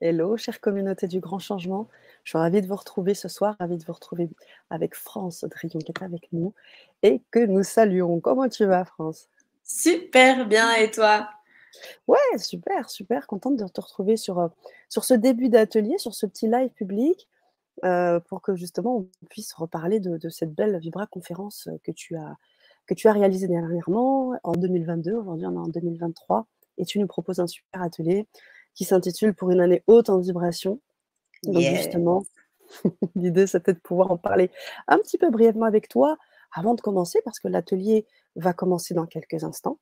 Hello, chère communauté du grand changement. Je suis ravie de vous retrouver ce soir, ravie de vous retrouver avec France Drion qui est avec nous et que nous saluons. Comment tu vas, France? Super bien, et toi? Ouais, super, super. Contente de te retrouver sur, euh, sur ce début d'atelier, sur ce petit live public, euh, pour que justement on puisse reparler de, de cette belle Vibra conférence que tu as, que tu as réalisée dernièrement en 2022. Aujourd'hui, on est en 2023 et tu nous proposes un super atelier qui s'intitule Pour une année haute en vibration. Donc justement, l'idée c'était de pouvoir en parler un petit peu brièvement avec toi avant de commencer, parce que l'atelier va commencer dans quelques instants.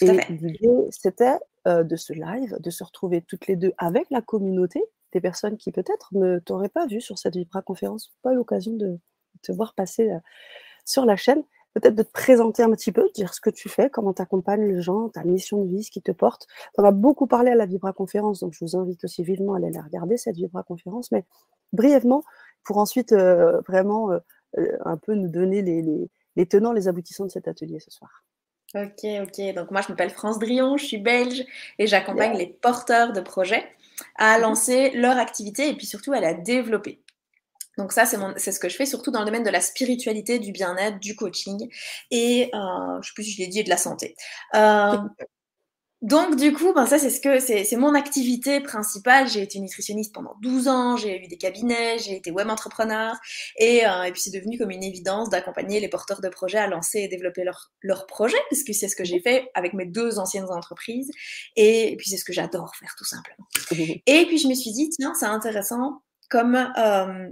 et l'idée c'était euh, de ce live, de se retrouver toutes les deux avec la communauté, des personnes qui peut-être ne t'auraient pas vu sur cette Vibra conférence, pas eu l'occasion de te voir passer euh, sur la chaîne peut-être de te présenter un petit peu, dire ce que tu fais, comment tu accompagnes les gens, ta mission de vie, ce qui te porte. On a beaucoup parlé à la Vibra Conférence, donc je vous invite aussi vivement à aller la regarder, cette Vibra Conférence, mais brièvement, pour ensuite euh, vraiment euh, euh, un peu nous donner les, tenants, les aboutissants de cet atelier ce soir. Ok, ok. Donc moi, je m'appelle France Drion, je suis belge et j'accompagne les porteurs de projets à lancer leur activité et puis surtout à la développer. Donc ça, c'est ce que je fais surtout dans le domaine de la spiritualité, du bien-être, du coaching et euh, je sais plus si je l'ai dit, et de la santé. Euh, donc du coup, ben ça c'est ce que c'est mon activité principale. J'ai été nutritionniste pendant 12 ans, j'ai eu des cabinets, j'ai été web entrepreneur et, euh, et puis c'est devenu comme une évidence d'accompagner les porteurs de projets à lancer et développer leurs leur projets parce que c'est ce que j'ai fait avec mes deux anciennes entreprises et, et puis c'est ce que j'adore faire tout simplement. Et puis je me suis dit tiens c'est intéressant comme euh,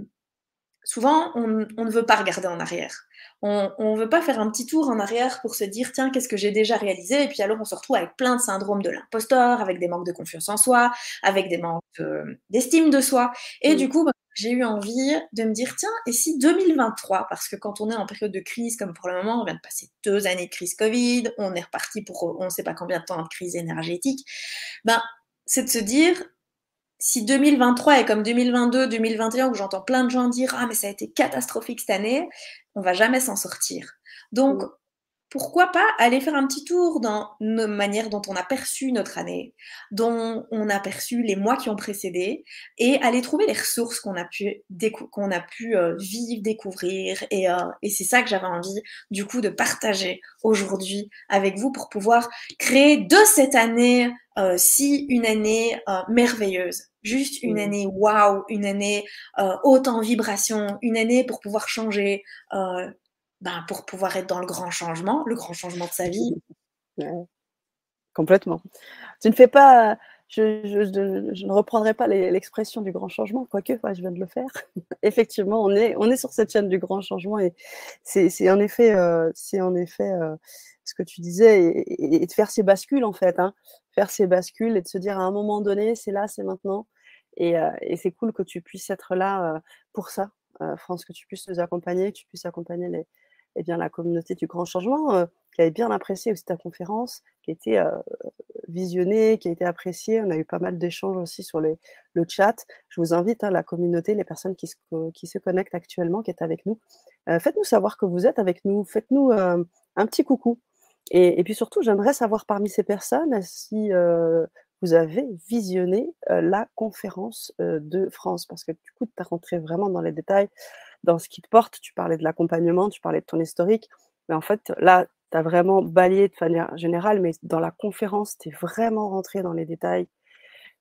souvent, on, ne veut pas regarder en arrière. On ne veut pas faire un petit tour en arrière pour se dire, tiens, qu'est-ce que j'ai déjà réalisé? Et puis alors, on se retrouve avec plein de syndromes de l'imposteur, avec des manques de confiance en soi, avec des manques d'estime de, soi. Et du coup, bah, j'ai eu envie de me dire, tiens, et si 2023, parce que quand on est en période de crise, comme pour le moment, on vient de passer deux années de crise Covid, on est reparti pour on ne sait pas combien de temps de crise énergétique, ben, c'est de se dire, si 2023 est comme 2022, 2021, où j'entends plein de gens dire Ah, mais ça a été catastrophique cette année, on va jamais s'en sortir. Donc, mm pourquoi pas aller faire un petit tour dans nos manières dont on a perçu notre année, dont on a perçu les mois qui ont précédé, et aller trouver les ressources qu'on a pu, qu'on a pu euh, vivre, découvrir. Et, euh, et c'est ça que j'avais envie, du coup, de partager aujourd'hui avec vous pour pouvoir créer de cette année, euh, si une année merveilleuse, juste une année waouh, une année haute en vibration, une année pour pouvoir changer ben, pour pouvoir être dans le grand changement, le grand changement de sa vie. Complètement. Tu ne fais pas, je, ne reprendrai pas l'expression du grand changement, quoique je viens de le faire. Effectivement, on est, on est sur cette chaîne du grand changement et c'est en effet, euh, en effet euh, ce que tu disais et, de faire ces bascules en fait, hein. faire ces bascules et de se dire à un moment donné, c'est là, c'est maintenant. Et, euh, et c'est cool que tu puisses être là pour ça, France, que tu puisses nous accompagner, que tu puisses accompagner les, eh bien, la communauté du grand changement, euh, qui avait bien apprécié aussi ta conférence, qui a été euh, visionnée, qui a été appréciée. On a eu pas mal d'échanges aussi sur le chat. Je vous invite, hein, la communauté, les personnes qui se, qui se connectent actuellement, qui est avec nous, euh, faites-nous savoir que vous êtes avec nous, faites-nous un petit coucou. Et, et puis surtout, j'aimerais savoir parmi ces personnes si vous avez visionné la conférence de France, parce que du coup, tu as rentré vraiment dans les détails dans ce qui te porte. Tu parlais de l'accompagnement, tu parlais de ton historique. Mais en fait, là, tu as vraiment balayé de manière générale, mais dans la conférence, tu es vraiment rentré dans les détails.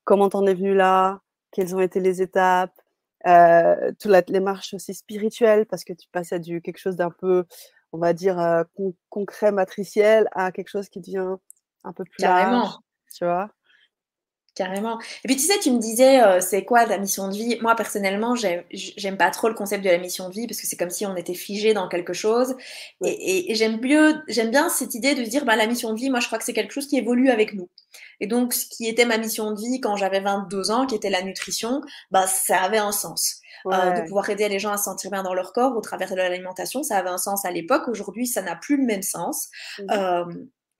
Comment t'en es venu là? Quelles ont été les étapes? Euh, Toutes les marches aussi spirituelles, parce que tu passais du quelque chose d'un peu, on va dire, euh, concret, matriciel, à quelque chose qui devient un peu plus Carrément. large. Tu vois? Carrément. Et puis tu sais, tu me disais, euh, c'est quoi ta mission de vie? Moi personnellement, j'aime pas trop le concept de la mission de vie parce que c'est comme si on était figé dans quelque chose. Et, j'aime bien cette idée de se dire, bah, la mission de vie, moi je crois que c'est quelque chose qui évolue avec nous. Et donc, ce qui était ma mission de vie quand j'avais 22 ans, qui était la nutrition, bah, ça avait un sens. Euh, de pouvoir aider les gens à se sentir bien dans leur corps au travers de l'alimentation, ça avait un sens à l'époque. Aujourd'hui, ça n'a plus le même sens. Mmh. Euh,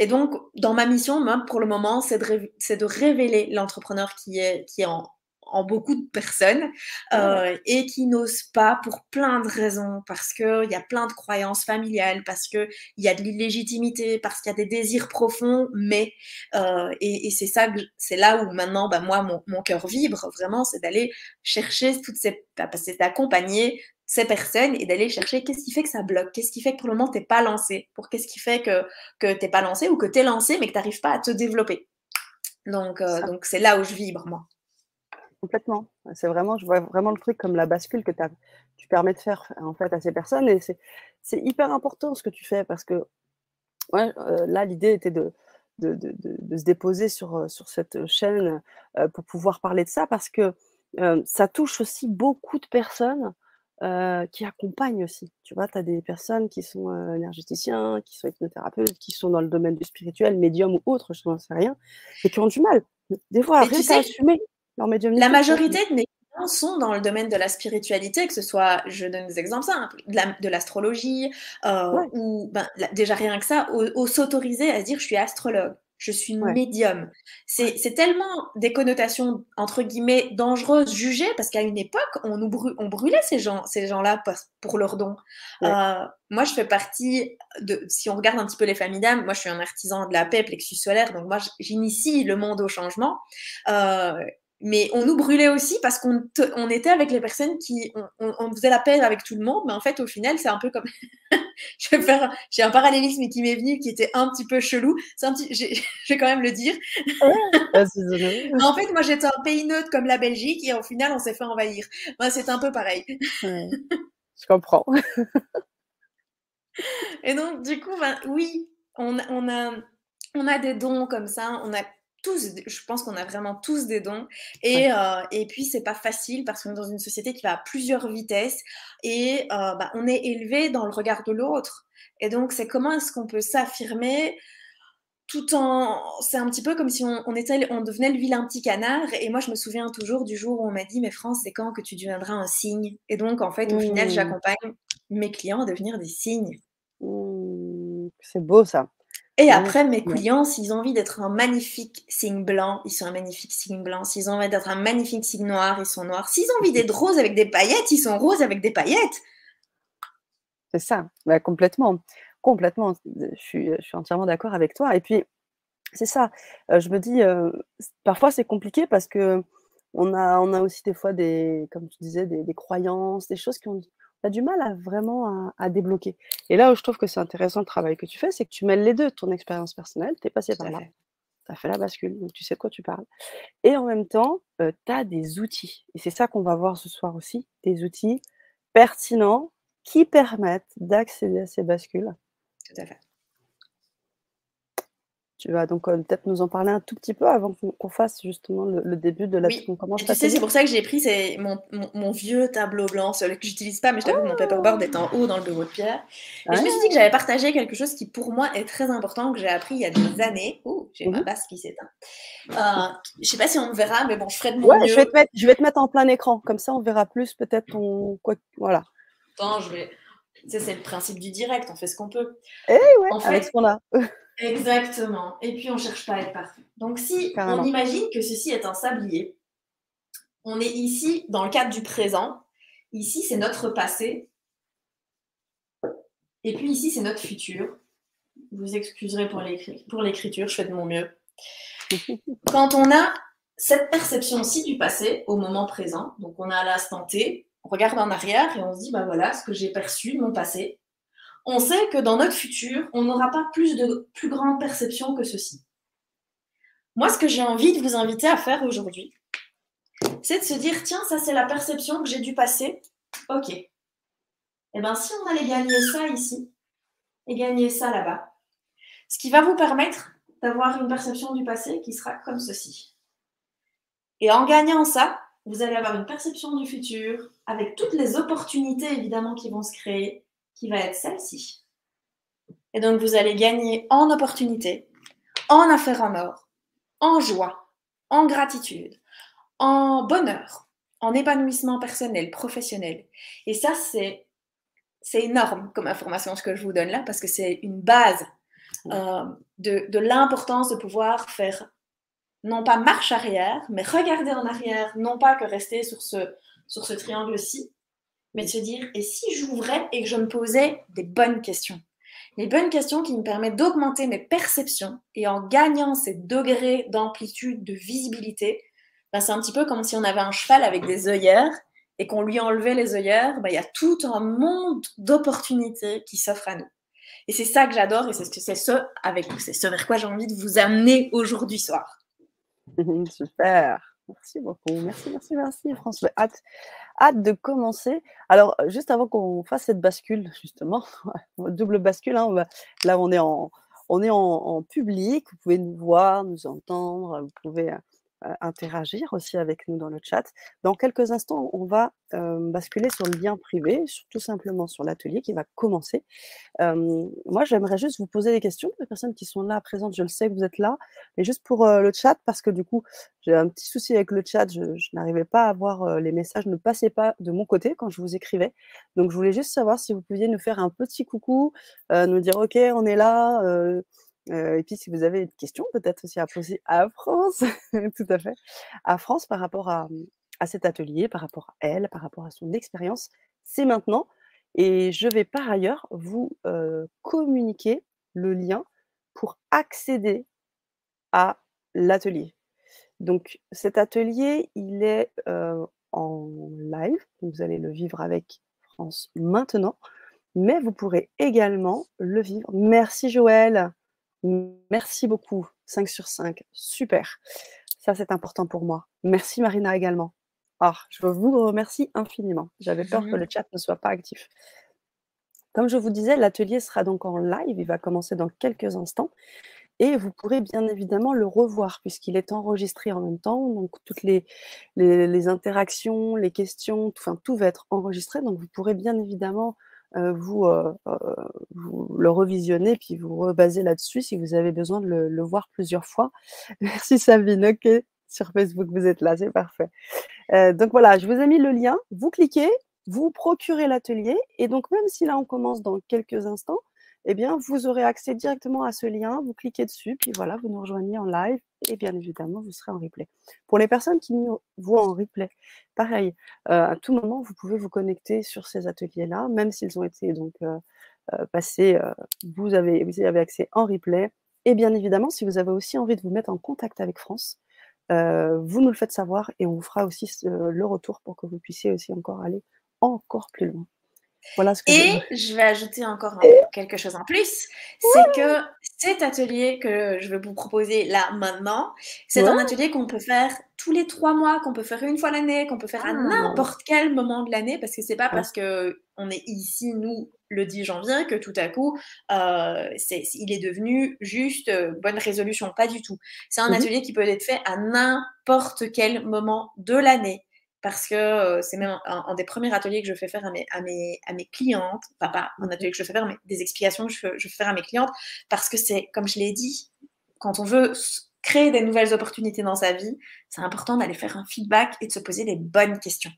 et donc, dans ma mission, moi, pour le moment, c'est de, de, révéler l'entrepreneur qui est, qui est en en beaucoup de personnes euh, et qui n'osent pas pour plein de raisons, parce qu'il y a plein de croyances familiales, parce qu'il y a de l'illégitimité, parce qu'il y a des désirs profonds, mais, euh, et, c'est ça, c'est là où maintenant, bah, moi, mon, mon cœur vibre vraiment, c'est d'aller chercher toutes ces, bah, c'est d'accompagner ces personnes et d'aller chercher qu'est-ce qui fait que ça bloque, qu'est-ce qui fait que pour le moment, tu n'es pas lancé, pour qu'est-ce qui fait que, que tu n'es pas lancé ou que tu es lancé mais que tu n'arrives pas à te développer. Donc, euh, donc c'est là où je vibre, moi. Complètement. C'est vraiment, je vois vraiment le truc comme la bascule que tu permets de faire en fait à ces personnes. Et c'est hyper important ce que tu fais parce que ouais, euh, là, l'idée était de, de, de, de, se déposer sur, euh, sur cette chaîne euh, pour pouvoir parler de ça parce que ça touche aussi beaucoup de personnes qui accompagnent aussi. Tu vois, tu as des personnes qui sont énergéticiens, qui sont hypnothérapeutes, qui sont dans le domaine du spirituel, médium ou autre, je n'en sais rien, et qui ont du mal. Des fois, à assumer la majorité de mes clients sont dans le domaine de la spiritualité, que ce soit, je donne des exemples simples, de l'astrologie, euh, ou ben, déjà rien que ça, au, s'autoriser à dire je suis astrologue je suis médium. C'est tellement des connotations, entre guillemets, dangereuses, jugées, parce qu'à une époque, on, nous on brûlait ces gens-là ces gens pour leurs dons. Euh, moi, je fais partie de, si on regarde un petit peu les familles d'âmes, moi, je suis un artisan de la paix, plexus solaire, donc moi, j'initie le monde au changement. Euh, mais on nous brûlait aussi parce qu'on on était avec les personnes qui on, on, faisait la paix avec tout le monde mais en fait au final c'est un peu comme je vais faire j'ai un parallélisme qui m'est venu qui était un petit peu chelou. C'est un petit je vais quand même le dire. En fait moi j'étais un pays neutre comme la Belgique et au final on s'est fait envahir. Moi c'est un peu pareil. Je comprends. Et donc du coup ben, oui on, on a on a des dons comme ça on a tous, je pense qu'on a vraiment tous des dons. Et, euh, et puis, c'est pas facile parce qu'on est dans une société qui va à plusieurs vitesses et euh, bah, on est élevé dans le regard de l'autre. Et donc, c'est comment est-ce qu'on peut s'affirmer tout en. C'est un petit peu comme si on, était, on devenait le vilain petit canard. Et moi, je me souviens toujours du jour où on m'a dit Mais France, c'est quand que tu deviendras un signe Et donc, en fait, au final, j'accompagne mes clients à devenir des signes. Mmh. c'est beau ça. Et après, mes clients, s'ils ont envie d'être un magnifique signe blanc, ils sont un magnifique signe blanc. S'ils ont envie d'être un magnifique signe noir, ils sont noirs. S'ils ont envie d'être roses avec des paillettes, ils sont roses avec des paillettes. C'est ça, bah, complètement. Complètement. Je suis, je suis entièrement d'accord avec toi. Et puis, c'est ça. Euh, je me dis, euh, parfois c'est compliqué parce que on a, on a aussi des fois des, comme tu disais, des, des croyances, des choses qui ont, tu as du mal à vraiment à, débloquer. Et là où je trouve que c'est intéressant le travail que tu fais, c'est que tu mêles les deux, ton expérience personnelle, tu es passé par là, tu as fait la bascule, donc tu sais de quoi tu parles. Et en même temps, euh, tu as des outils. Et c'est ça qu'on va voir ce soir aussi, des outils pertinents qui permettent d'accéder à ces bascules. Tout à fait. Tu vas donc euh, peut-être nous en parler un tout petit peu avant qu'on fasse justement le, début de la oui. commence. tu sais, c'est pour ça que j'ai pris mon, mon, vieux tableau blanc, celui que j'utilise pas, mais je t'avoue que mon paperboard est en haut dans le bureau de Pierre. Et je me suis dit que j'avais partagé quelque chose qui pour moi est très important, que j'ai appris il y a des années. Oh, j'ai ma mhm. basse qui s'éteint. Euh, je sais pas si on me verra, mais bon, je ferai de mon mieux. Je vais, te mettre, je vais te mettre en plein écran, comme ça on verra plus peut-être ton. Quoi, voilà. Attends, je vais. c'est le principe du direct, on fait ce qu'on peut. Eh ouais, en fait, avec ce qu'on a. Exactement. Et puis on ne cherche pas à être parfait. Donc si on imagine que ceci est un sablier, on est ici dans le cadre du présent. Ici, c'est notre passé. Et puis ici, c'est notre futur. Vous excuserez pour l'écriture, je fais de mon mieux. Quand on a cette perception-ci du passé au moment présent, donc on a l'instant T, on regarde en arrière et on se dit, bah voilà ce que j'ai perçu de mon passé, on sait que dans notre futur, on n'aura pas plus de plus grande perception que ceci. Moi, ce que j'ai envie de vous inviter à faire aujourd'hui, c'est de se dire, tiens, ça c'est la perception que j'ai du passé. Ok. Eh bien, si on allait gagner ça ici et gagner ça là-bas, ce qui va vous permettre d'avoir une perception du passé qui sera comme ceci. Et en gagnant ça, vous allez avoir une perception du futur avec toutes les opportunités évidemment qui vont se créer qui va être celle-ci. Et donc, vous allez gagner en opportunité, en affaires en or, en joie, en gratitude, en bonheur, en épanouissement personnel, professionnel. Et ça, c'est, c'est énorme comme information ce que je vous donne là, parce que c'est une base euh, de, de l'importance de pouvoir faire non pas marche arrière, mais regarder en arrière, non pas que rester sur ce, sur ce triangle-ci, mais de se dire, et si j'ouvrais et que je me posais des bonnes questions? Les bonnes questions qui me permettent d'augmenter mes perceptions et en gagnant ces degrés d'amplitude, de visibilité, ben c'est un petit peu comme si on avait un cheval avec des œillères et qu'on lui enlevait les œillères, ben il y a tout un monde d'opportunités qui s'offre à nous. Et c'est ça que j'adore et c'est ce, ce, avec, c'est ce vers quoi j'ai envie de vous amener aujourd'hui soir. Super. Merci beaucoup. Merci, merci, merci, François. Hâte, hâte de commencer. Alors, juste avant qu'on fasse cette bascule, justement, double bascule, hein, là, on est, en, en, public. Vous pouvez nous voir, nous entendre. Vous pouvez euh, interagir aussi avec nous dans le chat. Dans quelques instants, on va euh, basculer sur le lien privé, tout simplement sur l'atelier qui va commencer. Euh, moi, j'aimerais juste vous poser des questions les personnes qui sont là présentes. Je le sais que vous êtes là, mais juste pour le chat, parce que du coup, j'ai un petit souci avec le chat. Je, n'arrivais pas à voir les messages, ne passaient pas de mon côté quand je vous écrivais. Donc, je voulais juste savoir si vous pouviez nous faire un petit coucou, nous dire OK, on est là et puis, si vous avez une question, peut-être aussi à poser à France, tout à fait, à France par rapport à, à, cet atelier, par rapport à elle, par rapport à son expérience, c'est maintenant. Et je vais par ailleurs vous communiquer le lien pour accéder à l'atelier. Donc, cet atelier, il est en live. vous allez le vivre avec France maintenant. Mais vous pourrez également le vivre. Merci Joël. Merci beaucoup. 5 sur 5. Super. Ça, c'est important pour moi. Merci Marina également. Oh, je vous remercie infiniment. J'avais peur que mmh le chat ne soit pas actif. Comme je vous disais, l'atelier sera donc en live. Il va commencer dans quelques instants. Et vous pourrez bien évidemment le revoir puisqu'il est enregistré en même temps. Donc toutes les, les, interactions, les questions, tout, enfin, tout va être enregistré. Donc vous pourrez bien évidemment vous, euh, euh, vous, le revisionner, puis vous rebasez là-dessus si vous avez besoin de le, voir plusieurs fois. Merci Sabine, ok, sur Facebook, vous êtes là, c'est parfait. donc voilà, je vous ai mis le lien, vous cliquez, vous procurez l'atelier, et donc même si là on commence dans quelques instants, eh bien, vous aurez accès directement à ce lien, vous cliquez dessus, puis voilà, vous nous rejoignez en live, et bien évidemment, vous serez en replay. Pour les personnes qui nous voient en replay, pareil, euh, à tout moment, vous pouvez vous connecter sur ces ateliers-là, même s'ils ont été donc euh, euh, passés, vous, vous avez accès en replay. Et bien évidemment, si vous avez aussi envie de vous mettre en contact avec France, vous nous le faites savoir et on vous fera aussi le retour pour que vous puissiez aussi encore aller encore plus loin. Voilà ce que Et je vais ajouter encore quelque chose en plus, c'est que cet atelier que je vais vous proposer là maintenant, c'est un atelier qu'on peut faire tous les trois mois, qu'on peut faire une fois l'année, qu'on peut faire à ah. n'importe quel moment de l'année, parce que c'est pas parce que on est ici nous le 10 janvier que tout à coup euh, il est devenu juste euh, bonne résolution, pas du tout. C'est un mmh atelier qui peut être fait à n'importe quel moment de l'année parce que c'est même un, des premiers ateliers que je fais faire à mes, à mes, à mes clientes, enfin pas un atelier que je fais faire, mais des explications que je, je fais faire à mes clientes, parce que c'est, comme je l'ai dit, quand on veut créer des nouvelles opportunités dans sa vie, c'est important d'aller faire un feedback et de se poser des bonnes questions.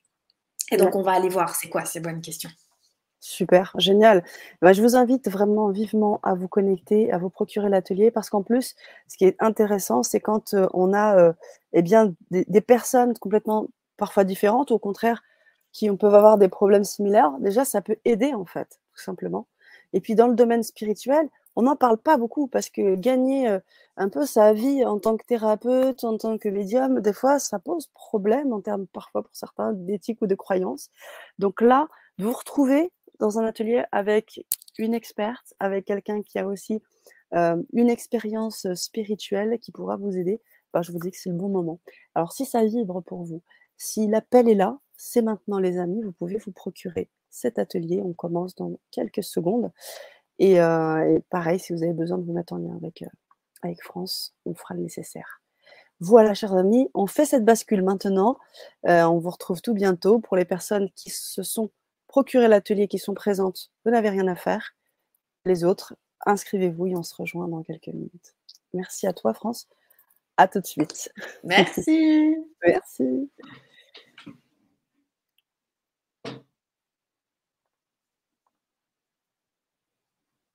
Et donc, on va aller voir c'est quoi ces bonnes questions. Super, génial. Bah, je vous invite vraiment vivement à vous connecter, à vous procurer l'atelier, parce qu'en plus, ce qui est intéressant, c'est quand on a eh bien, des, des, personnes complètement parfois différentes, au contraire, qui peuvent avoir des problèmes similaires, déjà, ça peut aider, en fait, tout simplement. Et puis, dans le domaine spirituel, on n'en parle pas beaucoup parce que gagner euh, un peu sa vie en tant que thérapeute, en tant que médium, des fois, ça pose problème en termes, parfois, pour certains, d'éthique ou de croyance. Donc là, vous retrouvez dans un atelier avec une experte, avec quelqu'un qui a aussi euh, une expérience spirituelle qui pourra vous aider. Ben, je vous dis que c'est le bon moment. Alors, si ça vibre pour vous, si l'appel est là, c'est maintenant les amis, vous pouvez vous procurer cet atelier. On commence dans quelques secondes. Et, euh, pareil, si vous avez besoin de vous mettre en lien avec, euh, avec France, on fera le nécessaire. Voilà, chers amis, on fait cette bascule maintenant. Euh, on vous retrouve tout bientôt. Pour les personnes qui se sont procurées l'atelier, qui sont présentes, vous n'avez rien à faire. Les autres, inscrivez-vous et on se rejoint dans quelques minutes. Merci à toi, France. À tout de suite. Merci. Merci.